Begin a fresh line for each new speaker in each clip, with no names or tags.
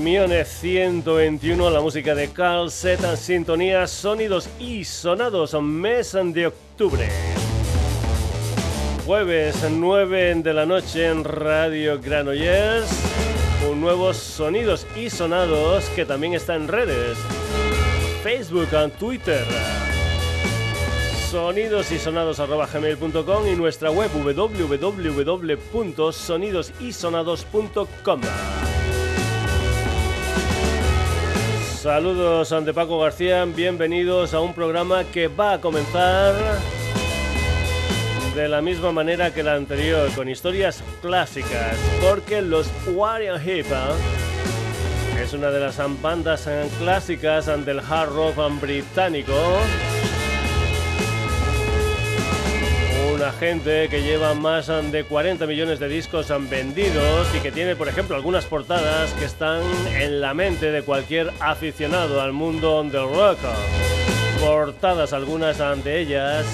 Hermione 121, la música de Carl Z, sintonía, sonidos y sonados, mes de octubre. Jueves 9 de la noche en Radio Granollers, un nuevo sonidos y sonados que también está en redes, Facebook y Twitter sonidosysonados.gmail.com y nuestra web www.sonidosysonados.com. Saludos ante Paco García, bienvenidos a un programa que va a comenzar de la misma manera que la anterior, con historias clásicas, porque los Warrior Hip ¿eh? es una de las bandas clásicas del hard rock británico una gente que lleva más de 40 millones de discos vendidos y que tiene, por ejemplo, algunas portadas que están en la mente de cualquier aficionado al mundo del rock. Portadas, algunas de ellas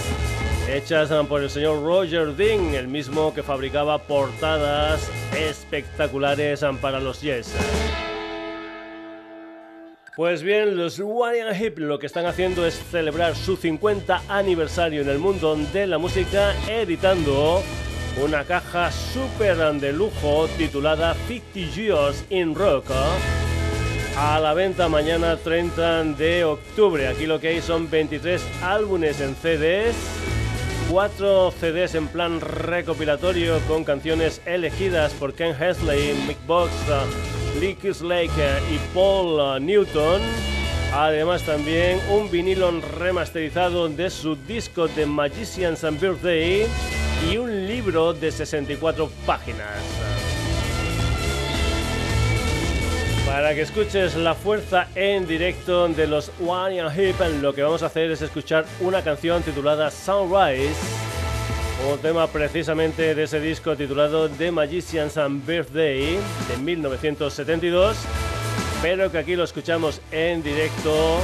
hechas por el señor Roger Dean, el mismo que fabricaba portadas espectaculares para los Yes. Pues bien, los Warrior Hip lo que están haciendo es celebrar su 50 aniversario en el mundo de la música editando una caja súper de lujo titulada 50 Years in Rock a la venta mañana 30 de octubre. Aquí lo que hay son 23 álbumes en CDs, 4 CDs en plan recopilatorio con canciones elegidas por Ken Hesley, Mick Box, Lee Lake y Paul uh, Newton. Además también un vinilo remasterizado de su disco de Magician's and Birthday y un libro de 64 páginas. Para que escuches la fuerza en directo de los One and Hip, lo que vamos a hacer es escuchar una canción titulada Sunrise un tema precisamente de ese disco titulado The Magician's Birthday de 1972, pero que aquí lo escuchamos en directo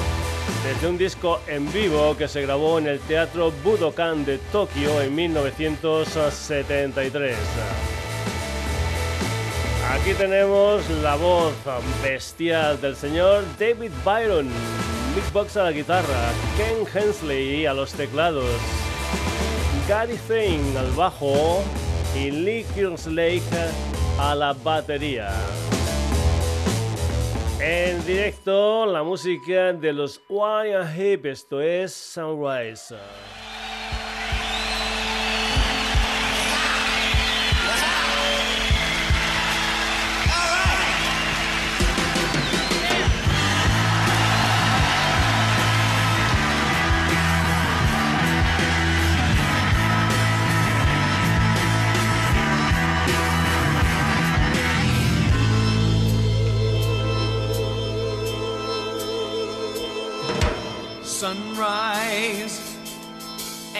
desde un disco en vivo que se grabó en el Teatro Budokan de Tokio en 1973. Aquí tenemos la voz bestial del señor David Byron, Big Box a la guitarra, Ken Hensley a los teclados. Gary Zane al bajo y Lee Lake a la batería. En directo, la música de los Wire Hip, esto es sunrise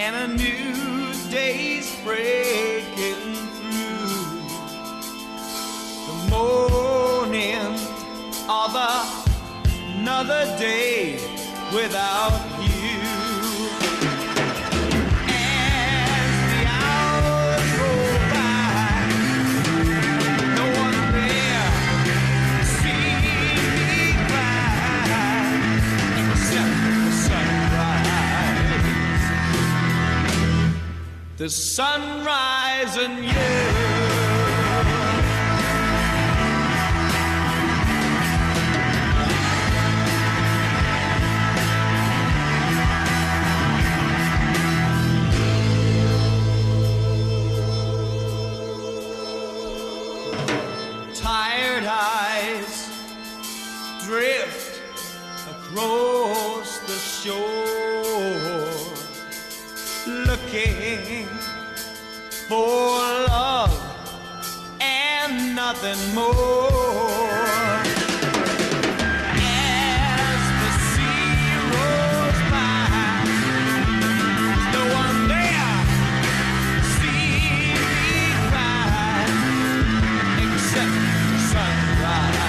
and a new day's breaking through. The morning of another day without the sunrise and you. Tired eyes drift across the shore for love and nothing more. As the sea rolls by, no one there see me cry except the sunrise.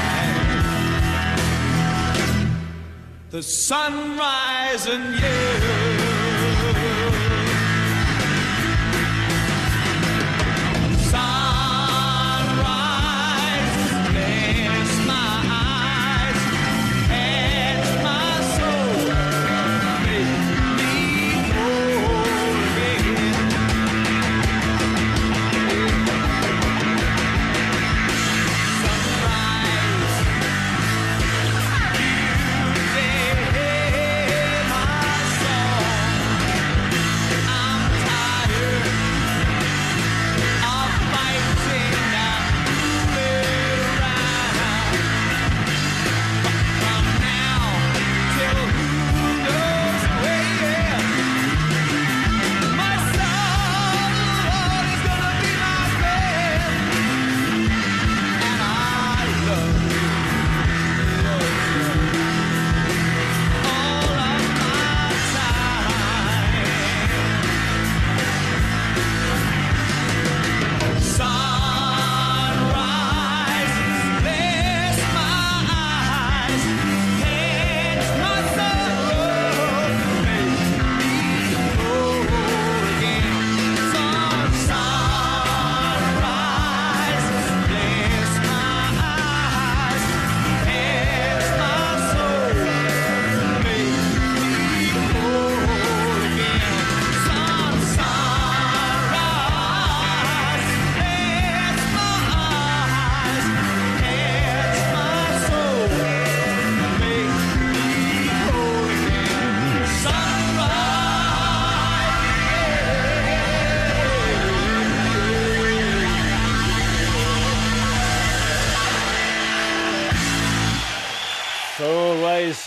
The sunrise and you.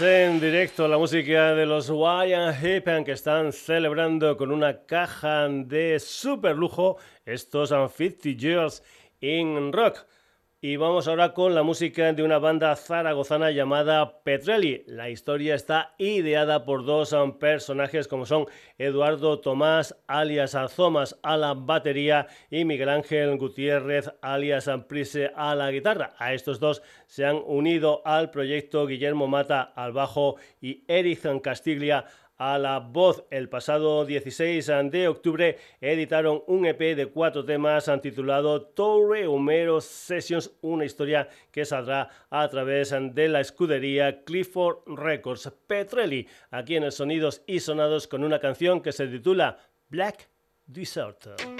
En directo la música de los Wyatt Heep que están celebrando con una caja de super lujo estos 50 Years in Rock. Y vamos ahora con la música de una banda zaragozana llamada Petrelli. La historia está ideada por dos um, personajes como son Eduardo Tomás alias Azomas a la batería y Miguel Ángel Gutiérrez alias Prise a la guitarra. A estos dos se han unido al proyecto Guillermo Mata al bajo y Eric Castiglia a la voz. El pasado 16 de octubre editaron un EP de cuatro temas titulado Torre Homero Sessions, una historia que saldrá a través de la escudería Clifford Records. Petrelli, aquí en el Sonidos y Sonados con una canción que se titula Black Desert.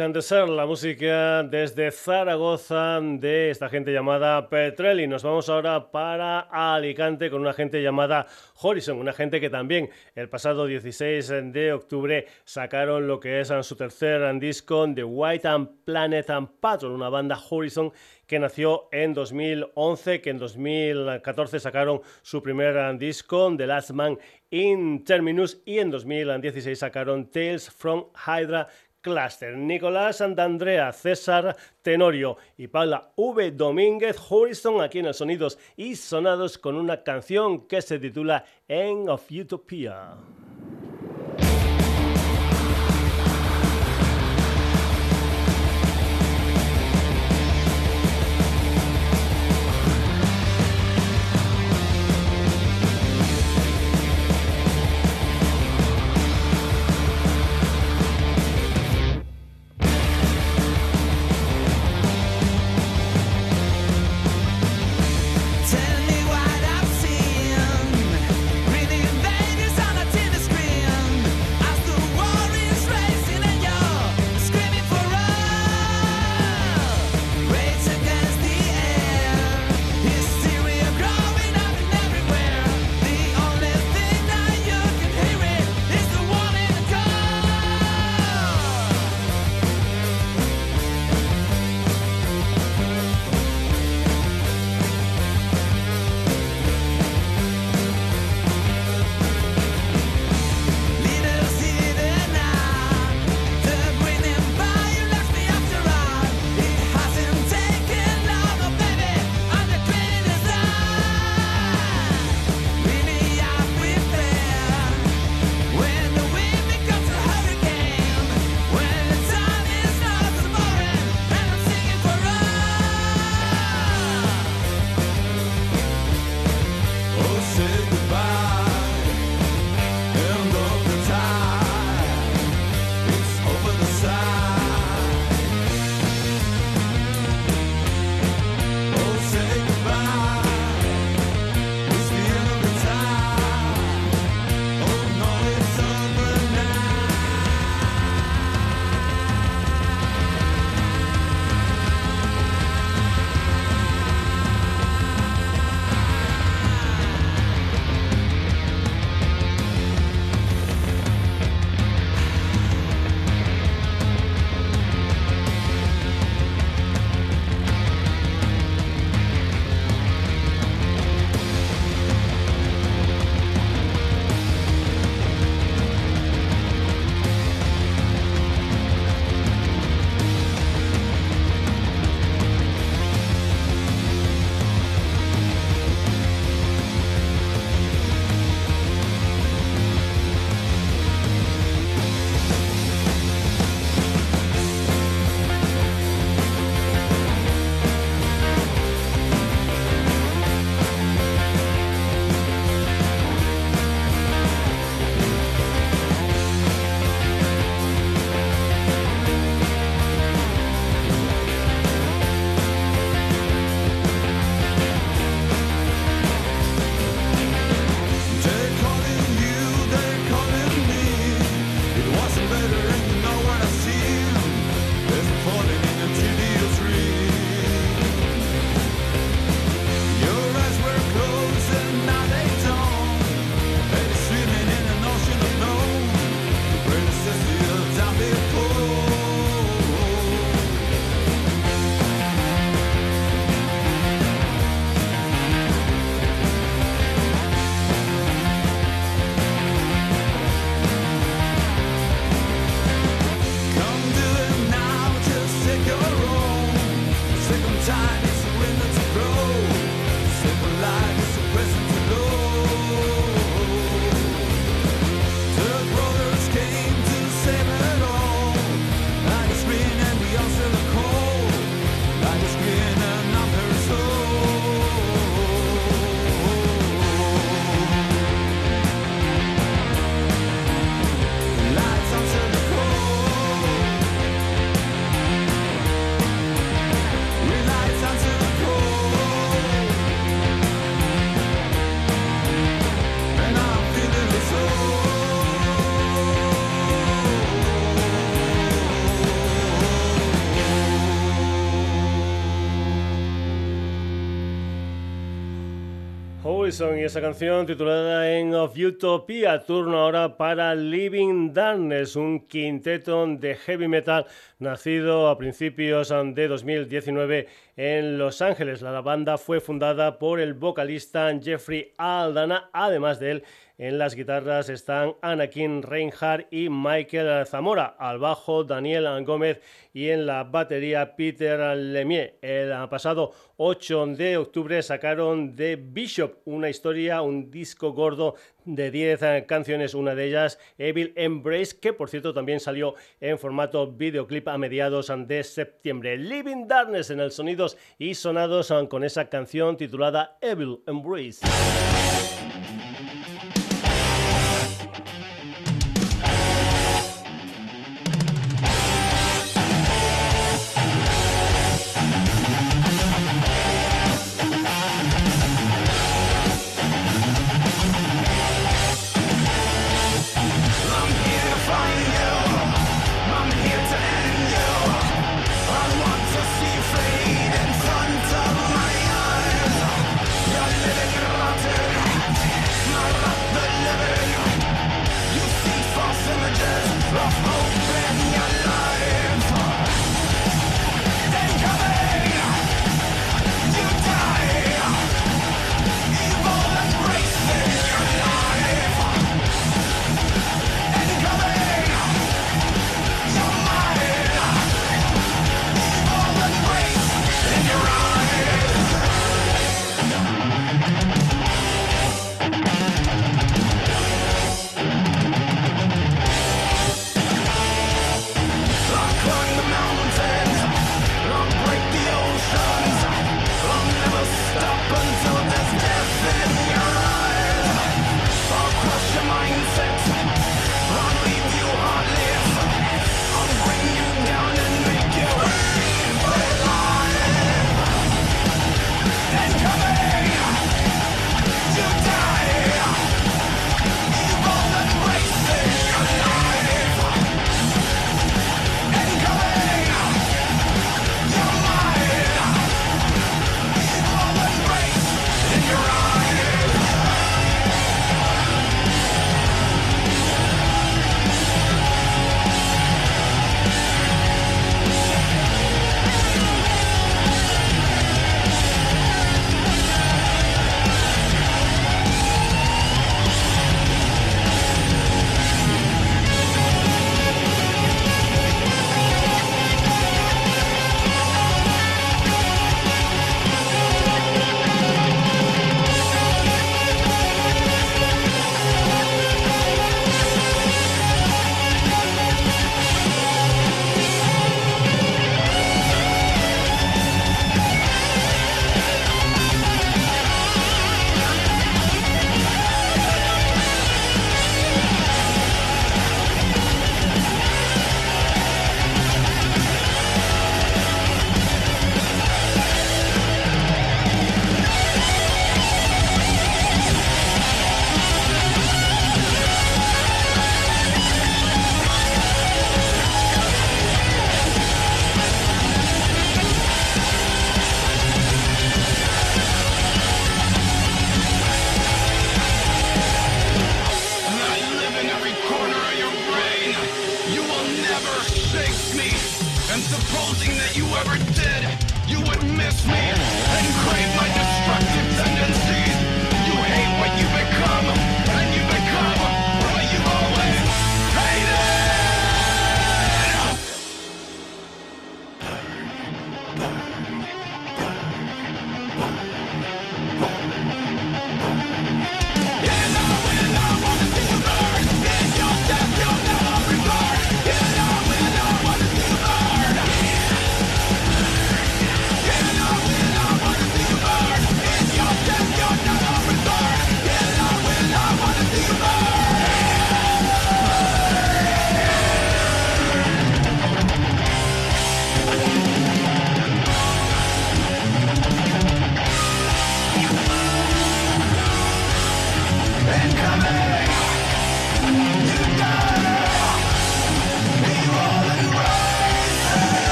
De ser la música desde Zaragoza de esta gente llamada Petrelli. Nos vamos ahora para Alicante con una gente llamada Horizon, una gente que también el pasado 16 de octubre sacaron lo que es su tercer disco The White and Planet and Patrol, una banda Horizon que nació en 2011, que en 2014 sacaron su primer disco, The Last Man in Terminus, y en 2016 sacaron Tales from Hydra, Cluster, Nicolás Santandrea, César Tenorio y Paula V. Domínguez Horizon aquí en el Sonidos y Sonados con una canción que se titula End of Utopia.
Morrison y esa canción titulada en Of Utopia. Turno ahora para Living Darkness, un quinteto de heavy metal nacido a principios de 2019 en Los Ángeles. La banda fue fundada por el vocalista Jeffrey Aldana, además de él en las guitarras están Anakin Reinhardt y Michael Zamora. Al bajo Daniel Gómez y en la batería Peter Lemieux. El pasado 8 de octubre sacaron The Bishop, una historia, un disco gordo de 10 canciones, una de ellas Evil Embrace, que por cierto también salió en formato videoclip a mediados de septiembre. Living Darkness en el sonidos y sonados con esa canción titulada Evil Embrace.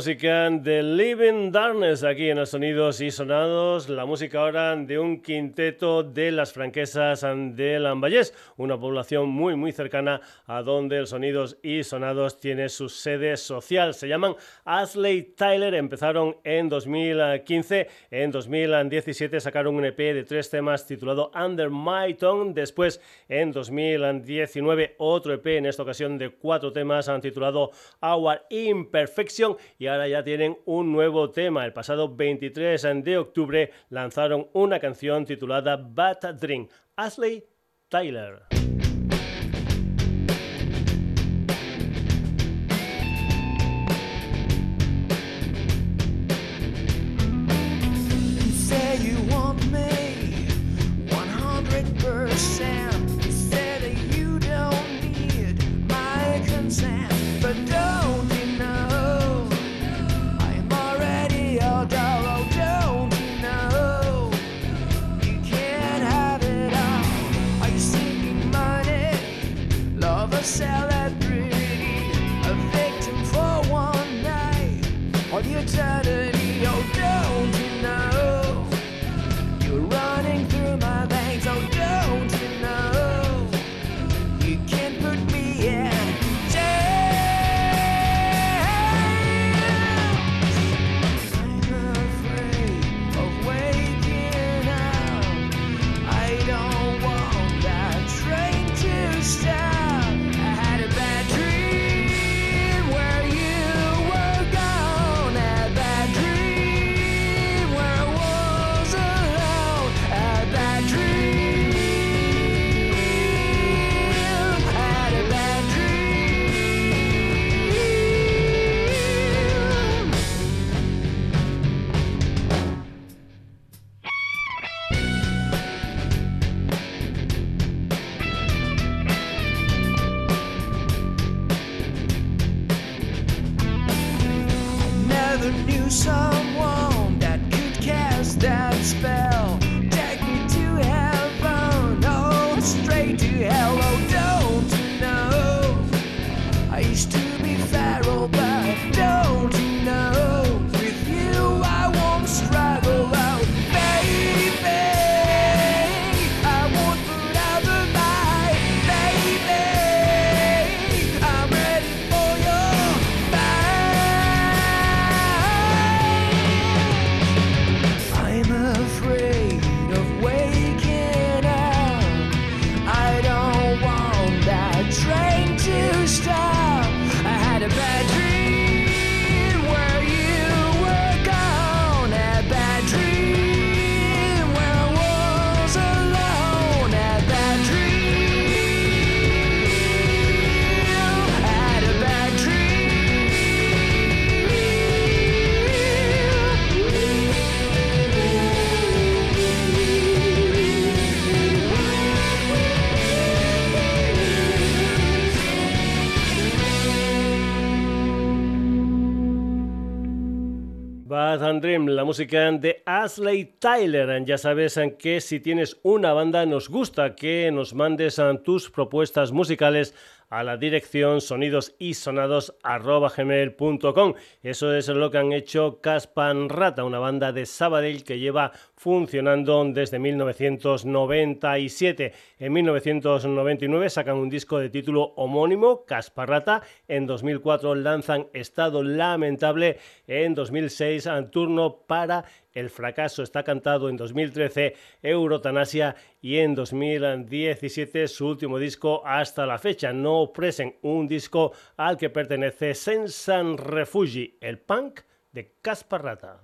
Música de Living Darkness aquí en los sonidos y sonados. La música ahora de un quinteto de las franquesas de Lambayés, una población muy muy cercana a donde el sonidos y sonados tiene su sede social. Se llaman Ashley Tyler, empezaron en 2015, en 2017 sacaron un EP de tres temas titulado Under My Tongue, después en 2019 otro EP en esta ocasión de cuatro temas han titulado Our Imperfect y ahora ya tienen un nuevo tema. El pasado 23 de octubre lanzaron una canción titulada Bad Dream. Ashley Tyler. Música de Ashley Tyler. Ya sabes que si tienes una banda nos gusta que nos mandes tus propuestas musicales a la dirección sonidosisonados.gmail.com. Eso es lo que han hecho Caspan Rata, una banda de Sabadell que lleva funcionando desde 1997. En 1999 sacan un disco de título homónimo, Casparrata. En 2004 lanzan Estado Lamentable. En 2006, Turno para el fracaso está cantado en 2013, Eurotanasia y en 2017 su último disco hasta la fecha. No ofrecen un disco al que pertenece Sensan Refugi, el punk de Casparrata.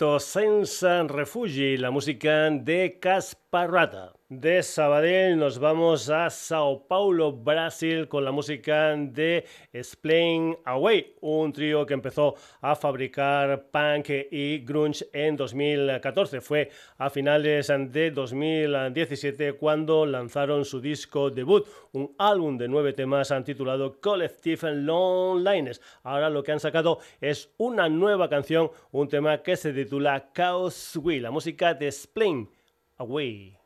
En efecto, Sense Refugi, la música de Casparrata. De Sabadell nos vamos a Sao Paulo, Brasil, con la música de Explain Away, un trío que empezó a fabricar punk y grunge en 2014. Fue a finales de 2017 cuando lanzaron su disco debut, un álbum de nueve temas titulado Collective Lonelines. Ahora lo que han sacado es una nueva canción, un tema que se titula Chaos We, la música de Explain Away.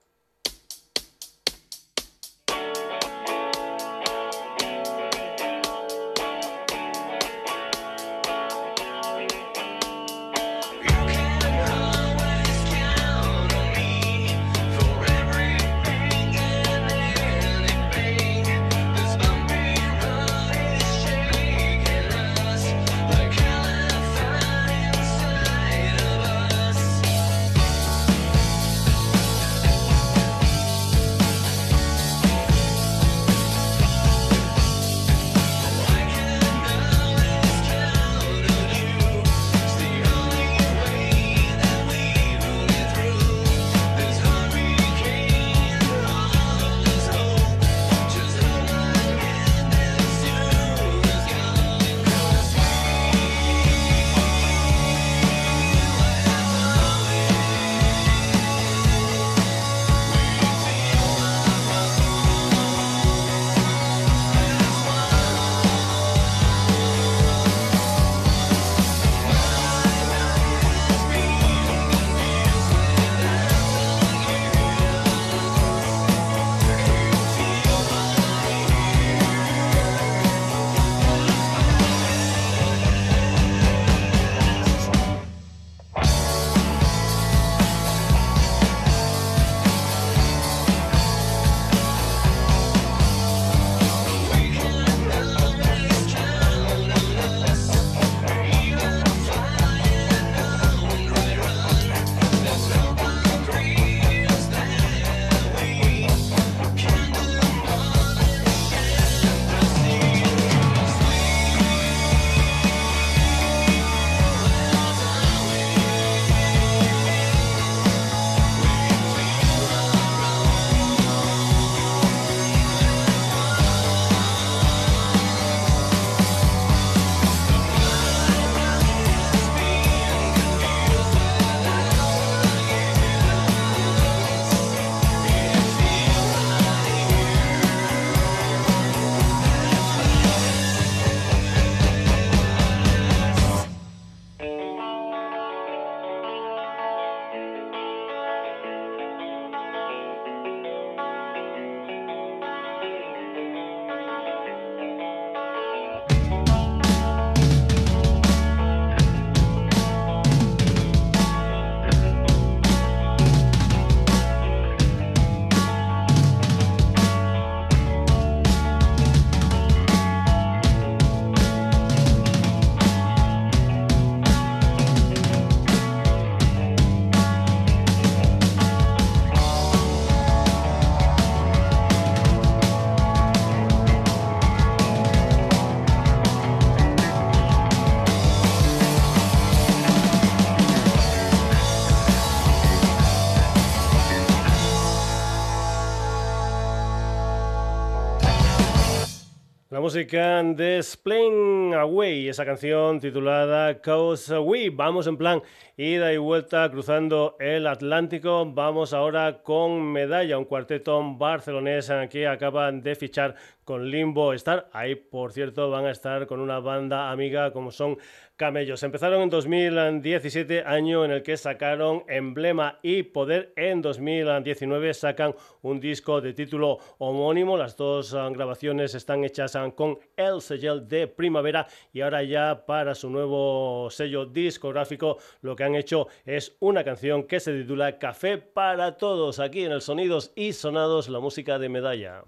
Música de Explain Away, esa canción titulada Cause We. Vamos en plan ida y vuelta cruzando el Atlántico. Vamos ahora con Medalla, un cuarteto barcelonés que acaba de fichar con Limbo Star. Ahí, por cierto, van a estar con una banda amiga como son Camellos. Empezaron en 2017, año en el que sacaron Emblema y Poder. En 2019 sacan un disco de título homónimo. Las dos ah, grabaciones están hechas ah, con el sello de Primavera y ahora ya para su nuevo sello discográfico lo que han hecho es una canción que se titula Café para Todos. Aquí en el Sonidos y Sonados, la música de medalla.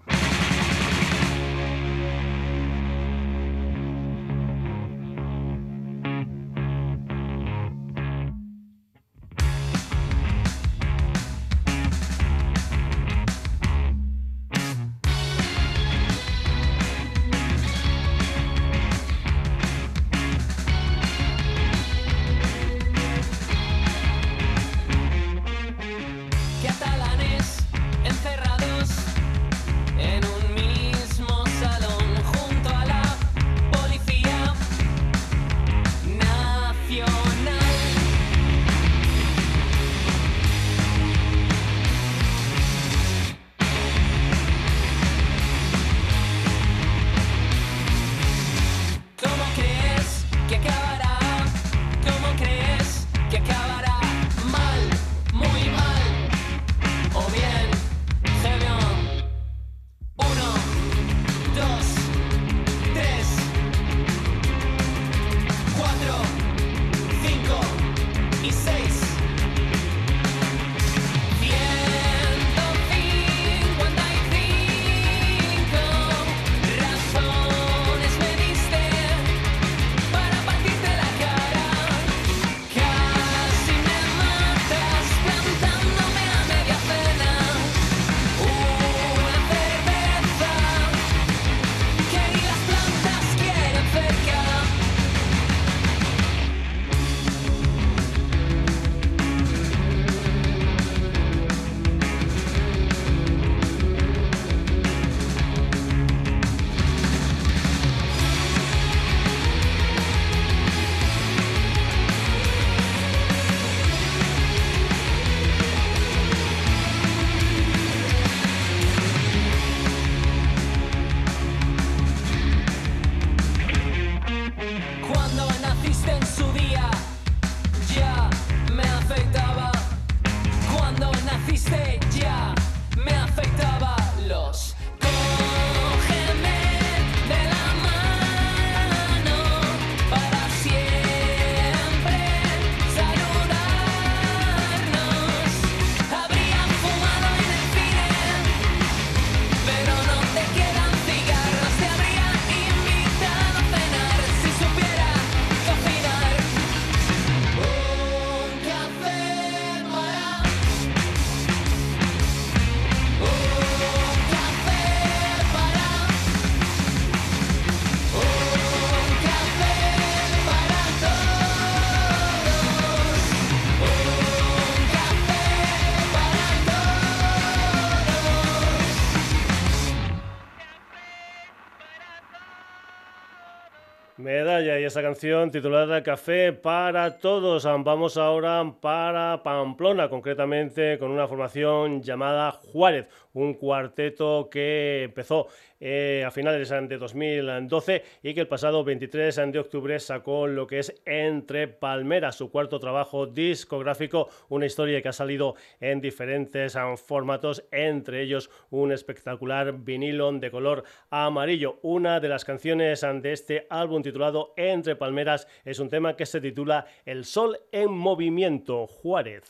Esa canción titulada Café para Todos. Vamos ahora para Pamplona, concretamente con una formación llamada Juárez, un cuarteto que empezó eh, a finales de 2012 y que el pasado 23 de octubre sacó lo que es Entre Palmeras, su cuarto trabajo discográfico, una historia que ha salido en diferentes um, formatos, entre ellos un espectacular vinilo de color amarillo. Una de las canciones um, de este álbum titulado Entre Palmeras es un tema que se titula El Sol en Movimiento, Juárez.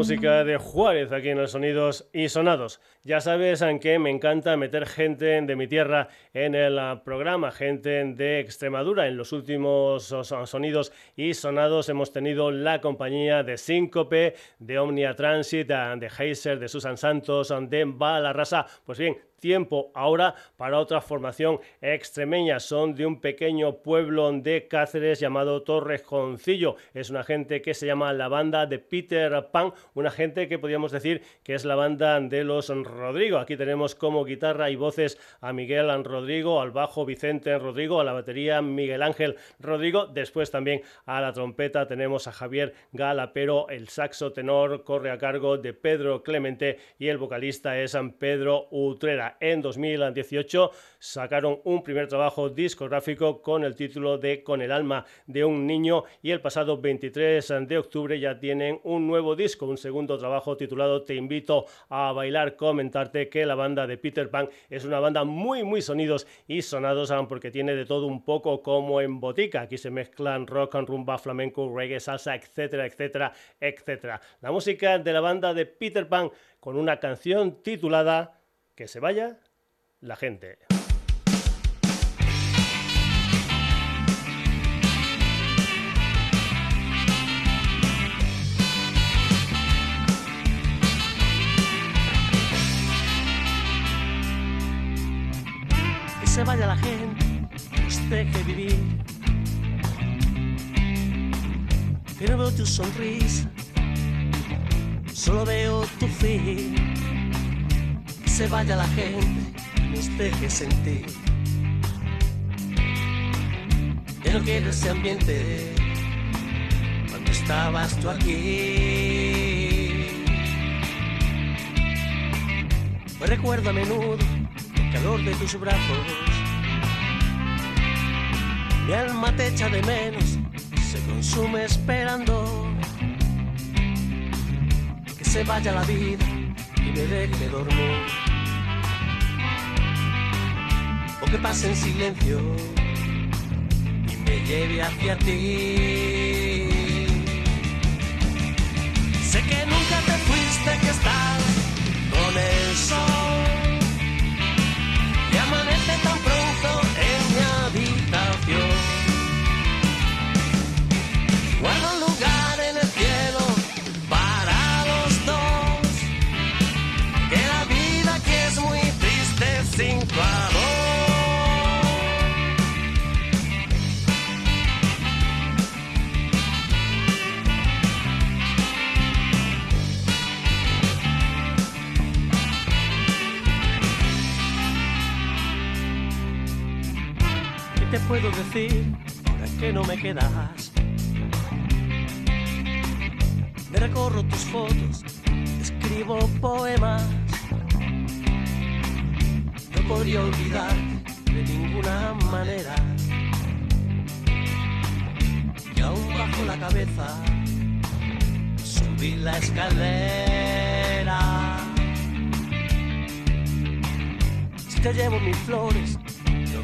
Música de Juárez aquí en los Sonidos y Sonados. Ya sabes en que me encanta meter gente de mi tierra en el programa, gente de Extremadura. En los últimos Sonidos y Sonados hemos tenido la compañía de Síncope, de Omnia Transit, de Heiser, de Susan Santos, de Balarrasa. Pues bien, tiempo ahora para otra formación extremeña. Son de un pequeño pueblo de Cáceres llamado Torrejoncillo. Es una gente que se llama la banda de Peter Pan, una gente que podríamos decir que es la banda de los Rodrigo. Aquí tenemos como guitarra y voces a Miguel Rodrigo, al bajo Vicente Rodrigo, a la batería Miguel Ángel Rodrigo. Después también a la trompeta tenemos a Javier Gala, pero el saxo tenor corre a cargo de Pedro Clemente y el vocalista es San Pedro Utrera en 2018 sacaron un primer trabajo discográfico con el título de Con el alma de un niño y el pasado 23 de octubre ya tienen un nuevo disco, un segundo trabajo titulado Te invito a bailar, comentarte que la banda de Peter Pan es una banda muy muy sonidos y sonados porque tiene de todo un poco como en botica, aquí se mezclan rock, rumba, flamenco, reggae, salsa, etcétera, etcétera, etcétera. La música de la banda de Peter Pan con una canción titulada que se vaya la gente.
Que se vaya la gente, nos deje vivir. Que no veo tu sonrisa, Solo veo tu fin. Se vaya la gente y nos deje sentir. Ya no quiero ese ambiente cuando estabas tú aquí. Me recuerdo a menudo el calor de tus brazos. Mi alma te echa de menos, se consume esperando que se vaya la vida y me deje dormir. Que pase en silencio y me lleve hacia ti. Sé que nunca te fuiste, que estás con el sol. Y amanece puedo decir ahora que no me quedas? Me recorro tus fotos, escribo poemas. No podría olvidar de ninguna manera. Y aún bajo la cabeza, subí la escalera. Si te llevo mis flores,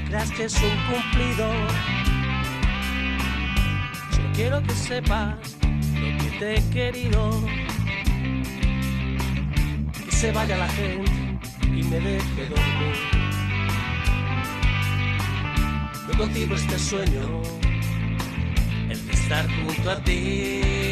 creas que es un cumplido. Solo quiero que sepas lo que te he querido. Que se vaya la gente y me deje dormir. No contigo este sueño, el de estar junto a ti.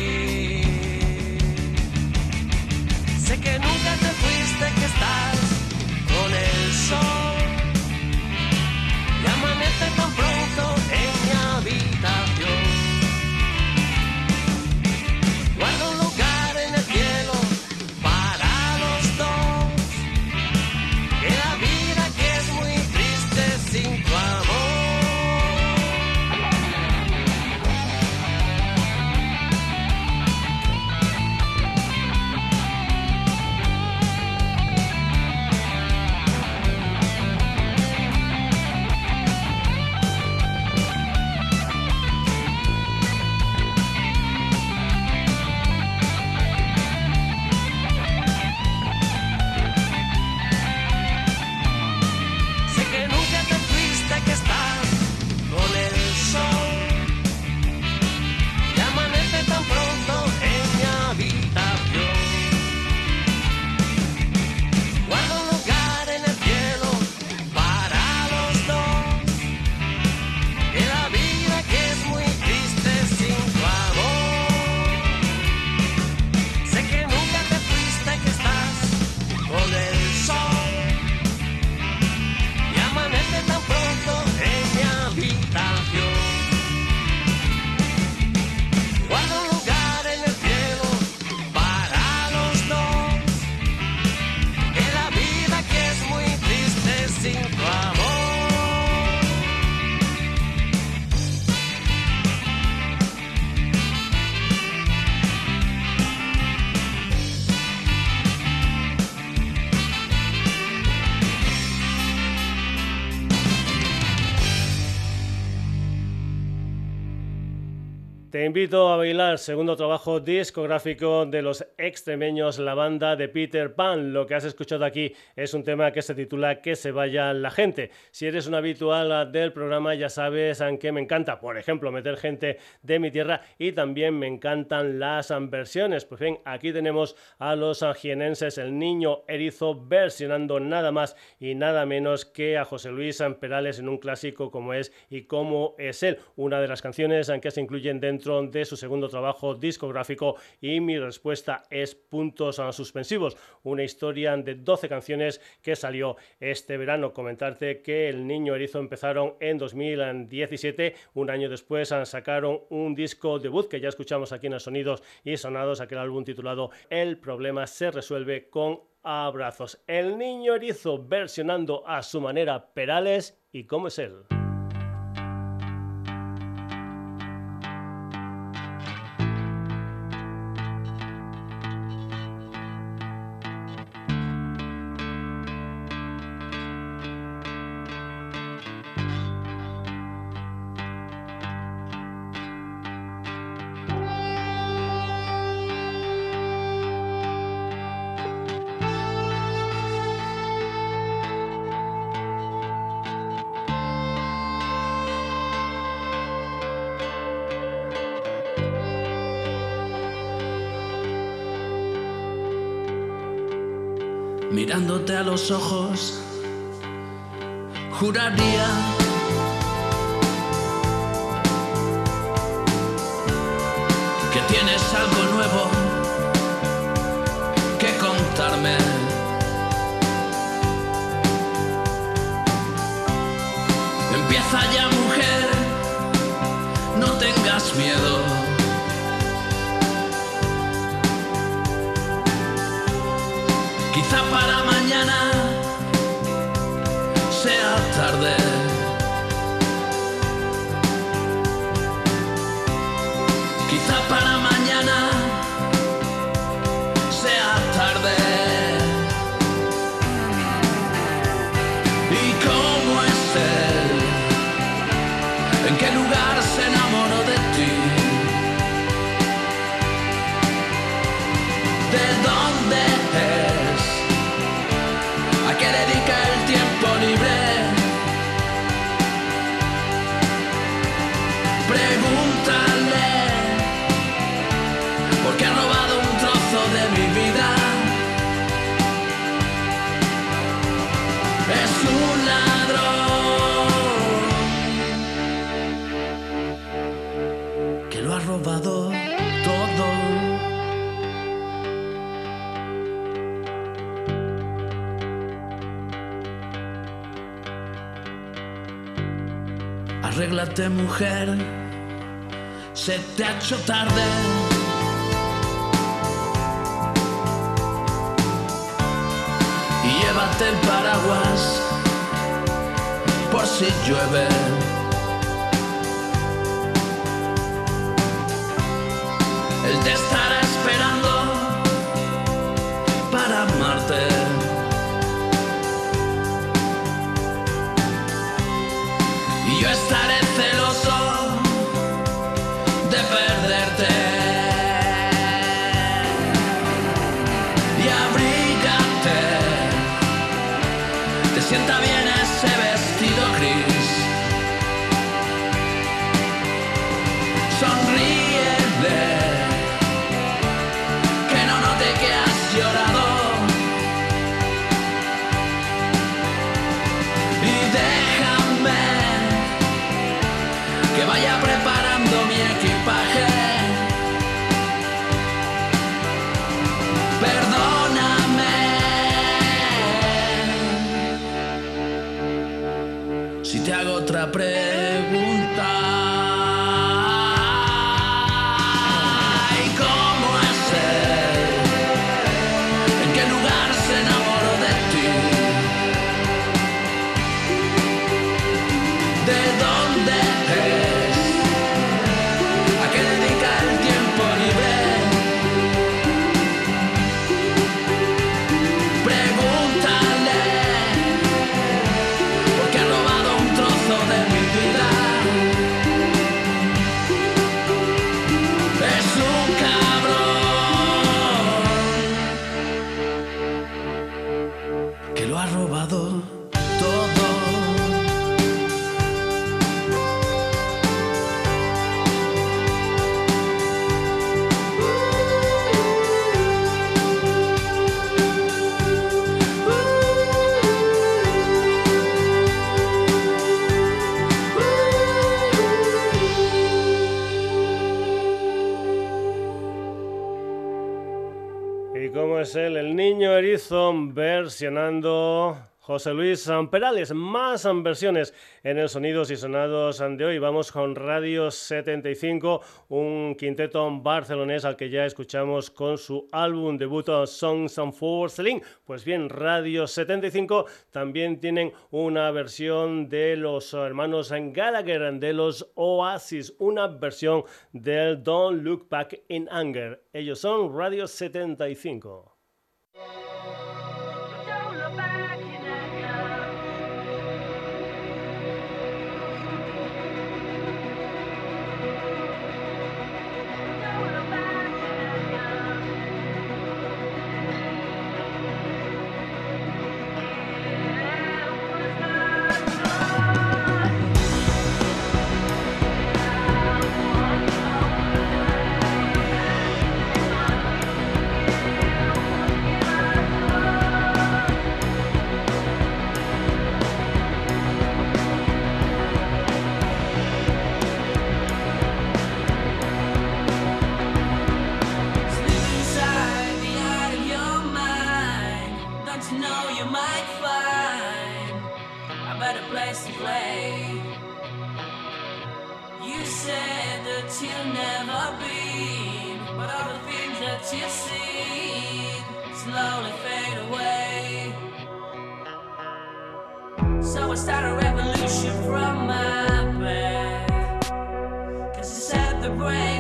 Invito a bailar, segundo trabajo discográfico de los extremeños, la banda de Peter Pan. Lo que has escuchado aquí es un tema que se titula Que se vaya la gente. Si eres un habitual del programa, ya sabes en qué me encanta, por ejemplo, meter gente de mi tierra y también me encantan las versiones. Pues bien, aquí tenemos a los jienenses, el niño erizo, versionando nada más y nada menos que a José Luis Perales en un clásico como es y cómo es él. Una de las canciones que se incluyen dentro de su segundo trabajo discográfico y mi respuesta es puntos suspensivos, una historia de 12 canciones que salió este verano. Comentarte que El Niño Erizo empezaron en 2017, un año después sacaron un disco debut que ya escuchamos aquí en los Sonidos y Sonados, aquel álbum titulado El problema se resuelve con abrazos. El Niño Erizo versionando a su manera Perales y cómo es él.
Mirándote a los ojos, juraría que tienes algo nuevo para mañana sea tarde. Arréglate mujer, se te ha hecho tarde. Y llévate el paraguas por si llueve. Hago
versionando José Luis Perales, más versiones en el Sonidos y Sonados de hoy. Vamos con Radio 75, un quinteto barcelonés al que ya escuchamos con su álbum debut Songs and for. Pues bien, Radio 75 también tienen una versión de los hermanos Gallagher de los Oasis, una versión del Don't Look Back in Anger. Ellos son Radio 75. you'll never be, but all the things that you've seen slowly fade away. So I start a revolution from my bed, cause it's at the brain.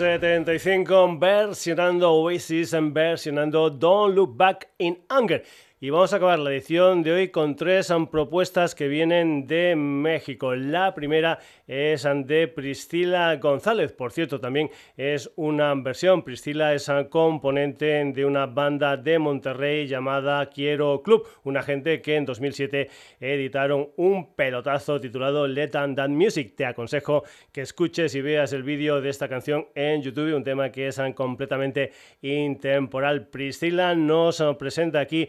1975 versionando Oasis, and versionando Don't Look Back in Anger. Y vamos a acabar la edición de hoy con tres propuestas que vienen de México. La primera es de Priscila González. Por cierto, también es una versión. Priscila es componente de una banda de Monterrey llamada Quiero Club. Una gente que en 2007 editaron un pelotazo titulado Let and That Music. Te aconsejo que escuches y veas el vídeo de esta canción en YouTube. Un tema que es completamente intemporal. Priscila nos presenta aquí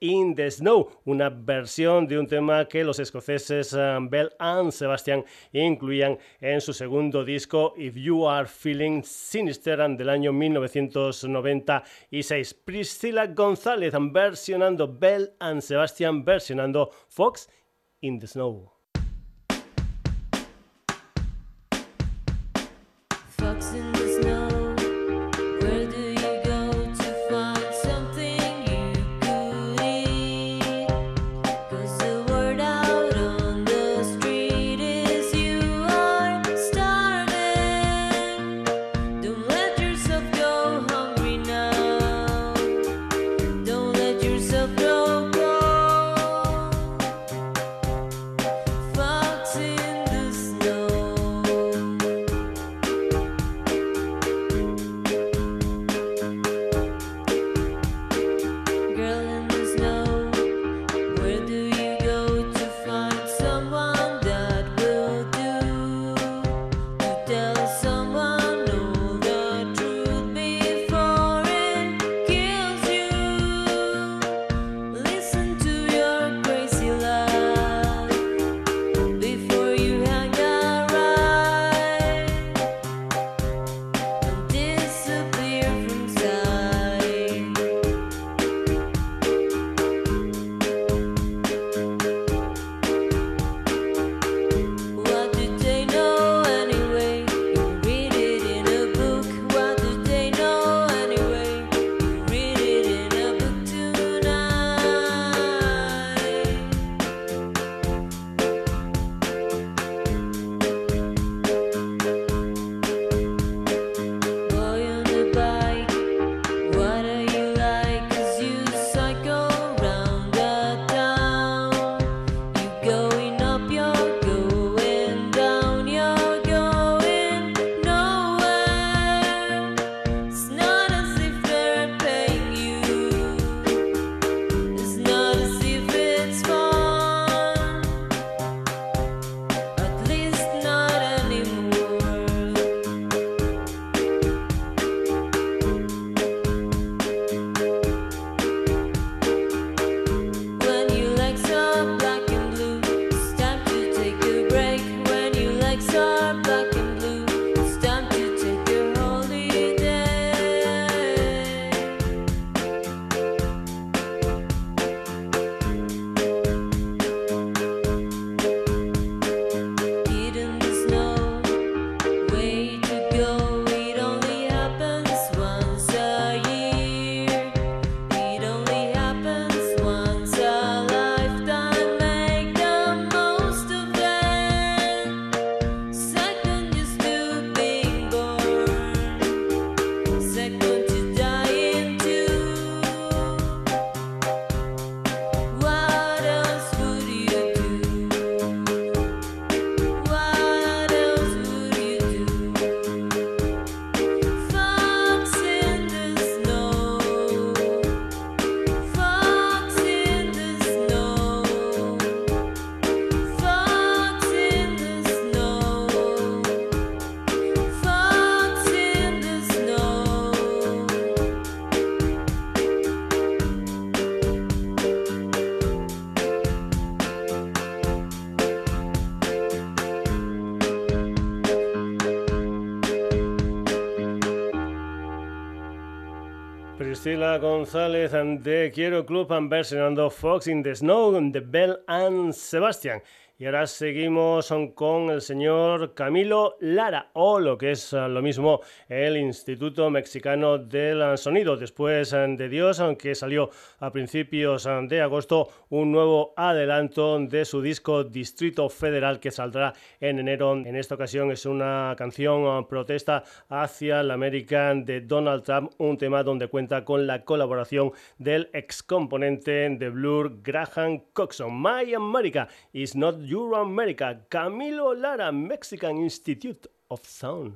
in the Snow, una versión de un tema que los escoceses eh, Bell and Sebastian incluían en su segundo disco If You Are Feeling Sinister del año 1996. Priscilla González versionando Bell and Sebastian versionando Fox in the Snow. Priscila González de Quiero Club versionando Fox in the Snow de Bell and Sebastian.
Y ahora seguimos con el señor Camilo Lara, o lo que es lo mismo, el Instituto Mexicano del Sonido. Después de Dios, aunque salió a principios de agosto un nuevo adelanto de su disco Distrito Federal que saldrá en enero. En esta ocasión es una canción protesta hacia la América de Donald Trump, un tema donde cuenta con la colaboración del ex componente de Blur, Graham Coxon. My America is not your America. Camilo Lara, Mexican Institute of Sound.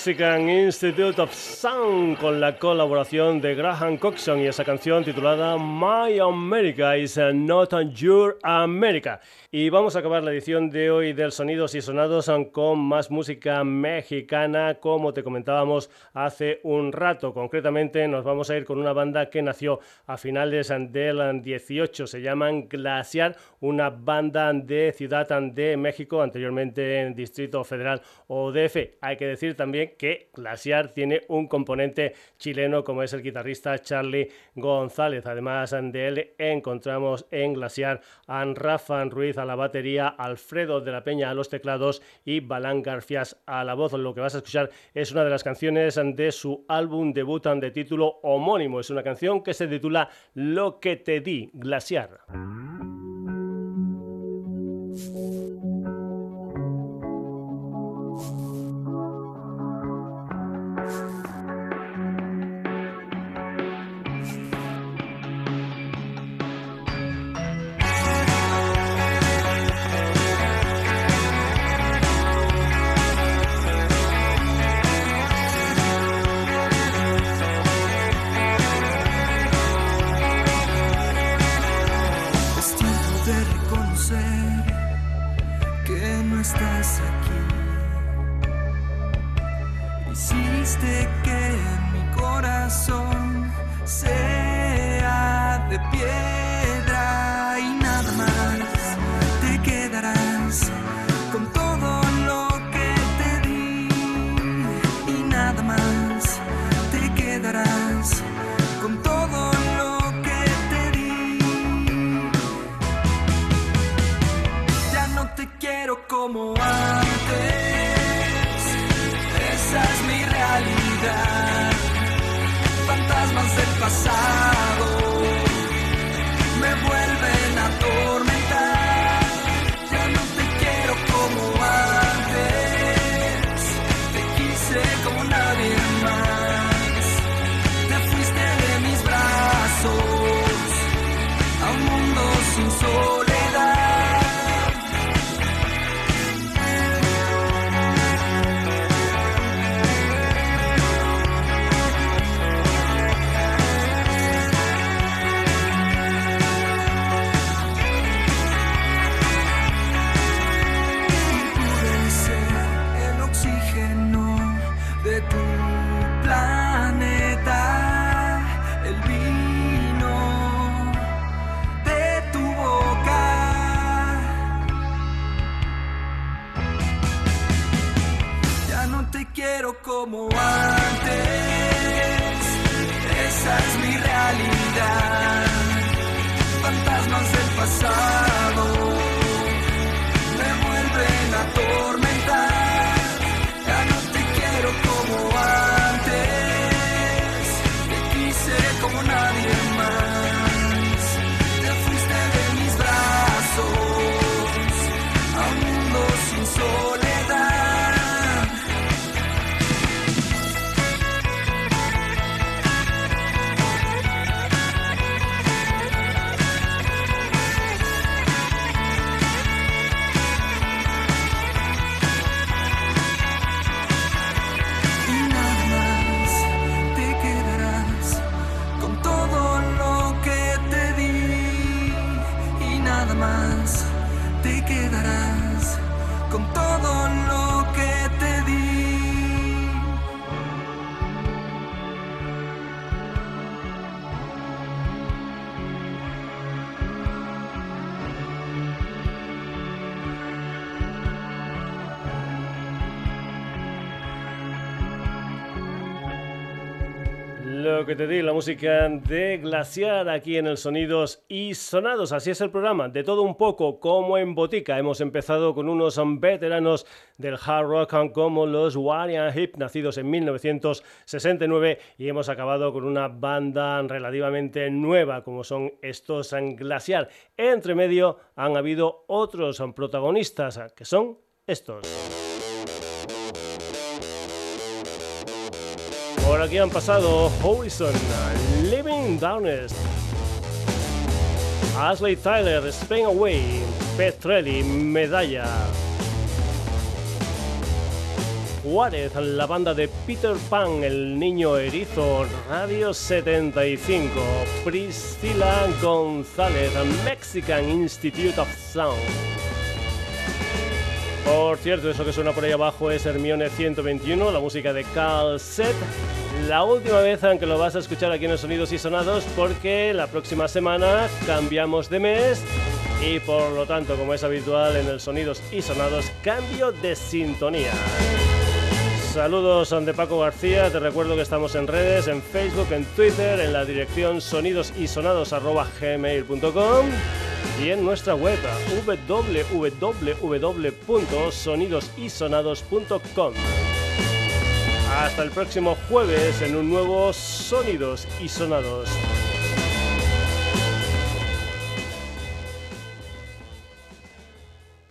Mexican Institute of Sound con la colaboración de Graham Coxon y esa canción titulada My America is Not Your America. Y vamos a acabar la edición de hoy del Sonidos y Sonados con más música mexicana, como te comentábamos hace un rato. Concretamente nos vamos a ir con una banda que nació a finales del 18, se llaman Glaciar, una banda de Ciudad de México, anteriormente en Distrito Federal o DF. Hay que decir también que Glaciar tiene un componente chileno como es el guitarrista Charlie González. Además de él encontramos en Glaciar a Rafa Ruiz a la batería, Alfredo de la Peña a los teclados y Balán Garfias a la voz. Lo que vas a escuchar es una de las canciones de su álbum debut de título homónimo. Es una canción que se titula Lo que te di, Glaciar. estás aquí. Hiciste que mi corazón sea de pie. como antes. Esa es mi realidad. Fantasmas del pasado.
Que
te di, la música de Glaciar aquí en el Sonidos y Sonados. Así es el programa, de todo un poco, como en botica. Hemos empezado con unos veteranos del hard rock como los Warrior Hip, nacidos en 1969, y hemos acabado con una banda relativamente nueva, como son estos en Glaciar. Entre medio han habido otros protagonistas, que son estos. Por aquí han pasado Horizon, Living Downest, Ashley Tyler, Spain Away, Petrelli, Medalla,
Juárez, la banda de Peter Pan, el niño erizo, Radio 75, Priscila González, Mexican Institute of Sound. Por cierto, eso que suena por ahí abajo es Hermione 121, la música de Carl Set. La última vez aunque lo vas a escuchar aquí en Sonidos y Sonados porque la próxima semana cambiamos de mes y por lo tanto, como es habitual en el Sonidos y Sonados, cambio de sintonía. Saludos de Paco García, te recuerdo que estamos en redes, en Facebook, en Twitter, en la dirección sonidosysonados.gmail.com y en nuestra web www.sonidosysonados.com. Hasta el próximo jueves en un nuevo Sonidos y Sonados.